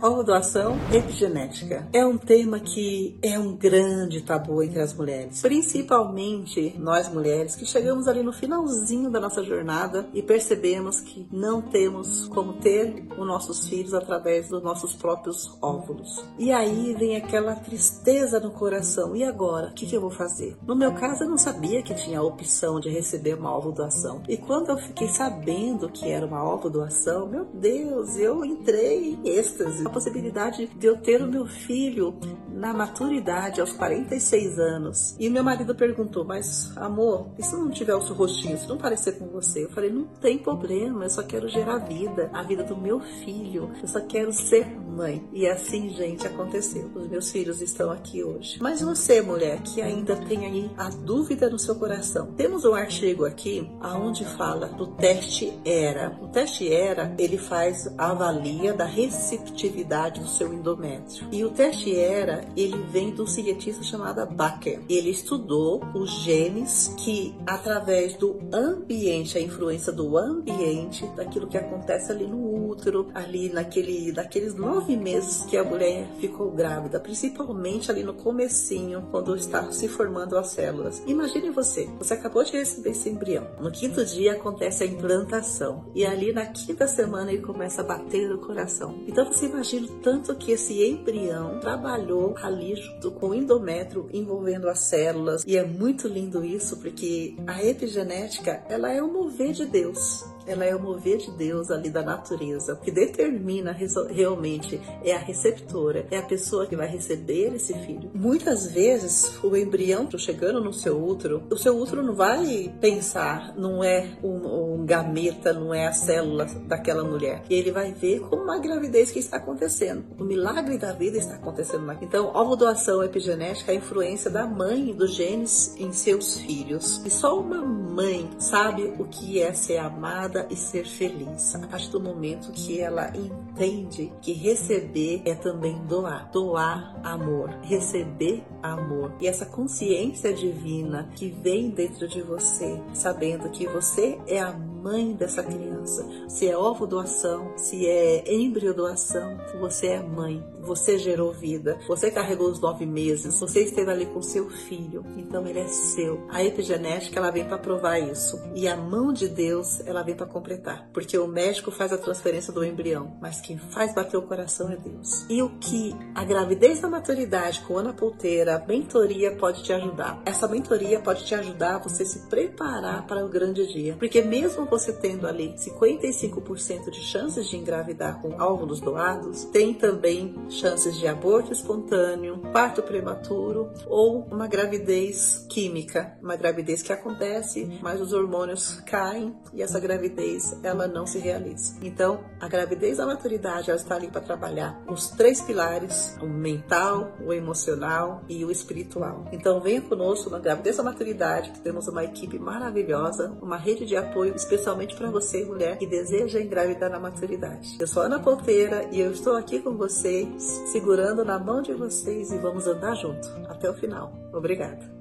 Doação epigenética é um tema que é um grande tabu entre as mulheres, principalmente nós mulheres que chegamos ali no finalzinho da nossa jornada e percebemos que não temos como ter os nossos filhos através dos nossos próprios óvulos. E aí vem aquela tristeza no coração. E agora? O que, que eu vou fazer? No meu caso, eu não sabia que tinha a opção de receber uma doação. E quando eu fiquei sabendo que era uma doação, meu Deus, eu entrei em êxtase. A possibilidade de eu ter o meu filho na maturidade, aos 46 anos. E meu marido perguntou, mas amor, e se não tiver o seu rostinho, se não parecer com você? Eu falei, não tem problema, eu só quero gerar vida, a vida do meu filho. Eu só quero ser mãe. E assim, gente, aconteceu. Os meus filhos estão aqui hoje. Mas você, mulher, que ainda tem aí a dúvida no seu coração. Temos um artigo aqui aonde fala do teste ERA. O teste ERA, ele faz a avalia da receptividade do seu endométrio. E o teste ERA, ele vem do cientista chamado Baker. Ele estudou os genes que, através do ambiente, a influência do ambiente, daquilo que acontece ali no útero, ali naquele, naqueles nove meses que a mulher ficou grávida, principalmente ali no comecinho, quando está se formando as células. Imagine você, você acabou de receber esse embrião. No quinto dia acontece a implantação e ali na quinta semana ele começa a bater no coração. Então você imagina o tanto que esse embrião trabalhou ali junto com o endométrio envolvendo as células. E é muito lindo isso porque a epigenética ela é o mover de Deus ela é o mover de Deus ali da natureza. O que determina realmente é a receptora, é a pessoa que vai receber esse filho. Muitas vezes, o embrião chegando no seu útero, o seu útero não vai pensar, não é um, um gameta, não é a célula daquela mulher. E ele vai ver como uma gravidez que está acontecendo. O milagre da vida está acontecendo. Então, ovodoação epigenética é a influência da mãe dos genes em seus filhos. E só uma mãe sabe o que é ser amada e ser feliz. A partir do momento que ela entende que receber é também doar, doar amor, receber amor. E essa consciência divina que vem dentro de você, sabendo que você é a mãe dessa criança. Se é ovo doação, se é embrião doação, você é mãe. Você gerou vida, você carregou os nove meses, você esteve ali com seu filho, então ele é seu. A epigenética ela vem para provar isso e a mão de Deus ela vem para completar, porque o médico faz a transferência do embrião, mas quem faz bater o coração é Deus. E o que a gravidez da maturidade com Ana Polteira, a mentoria pode te ajudar. Essa mentoria pode te ajudar a você se preparar para o grande dia, porque mesmo você tendo ali 55% de chances de engravidar com óvulos doados, tem também chances de aborto espontâneo, parto prematuro ou uma gravidez química, uma gravidez que acontece, mas os hormônios caem e essa gravidez ela não se realiza. Então, a gravidez da maturidade ela está ali para trabalhar os três pilares: o mental, o emocional e o espiritual. Então, venha conosco na gravidez da maturidade, que temos uma equipe maravilhosa, uma rede de apoio especialmente para você, mulher que deseja engravidar na maturidade. Eu sou Ana Ponteira e eu estou aqui com vocês segurando na mão de vocês e vamos andar junto até o final. Obrigada.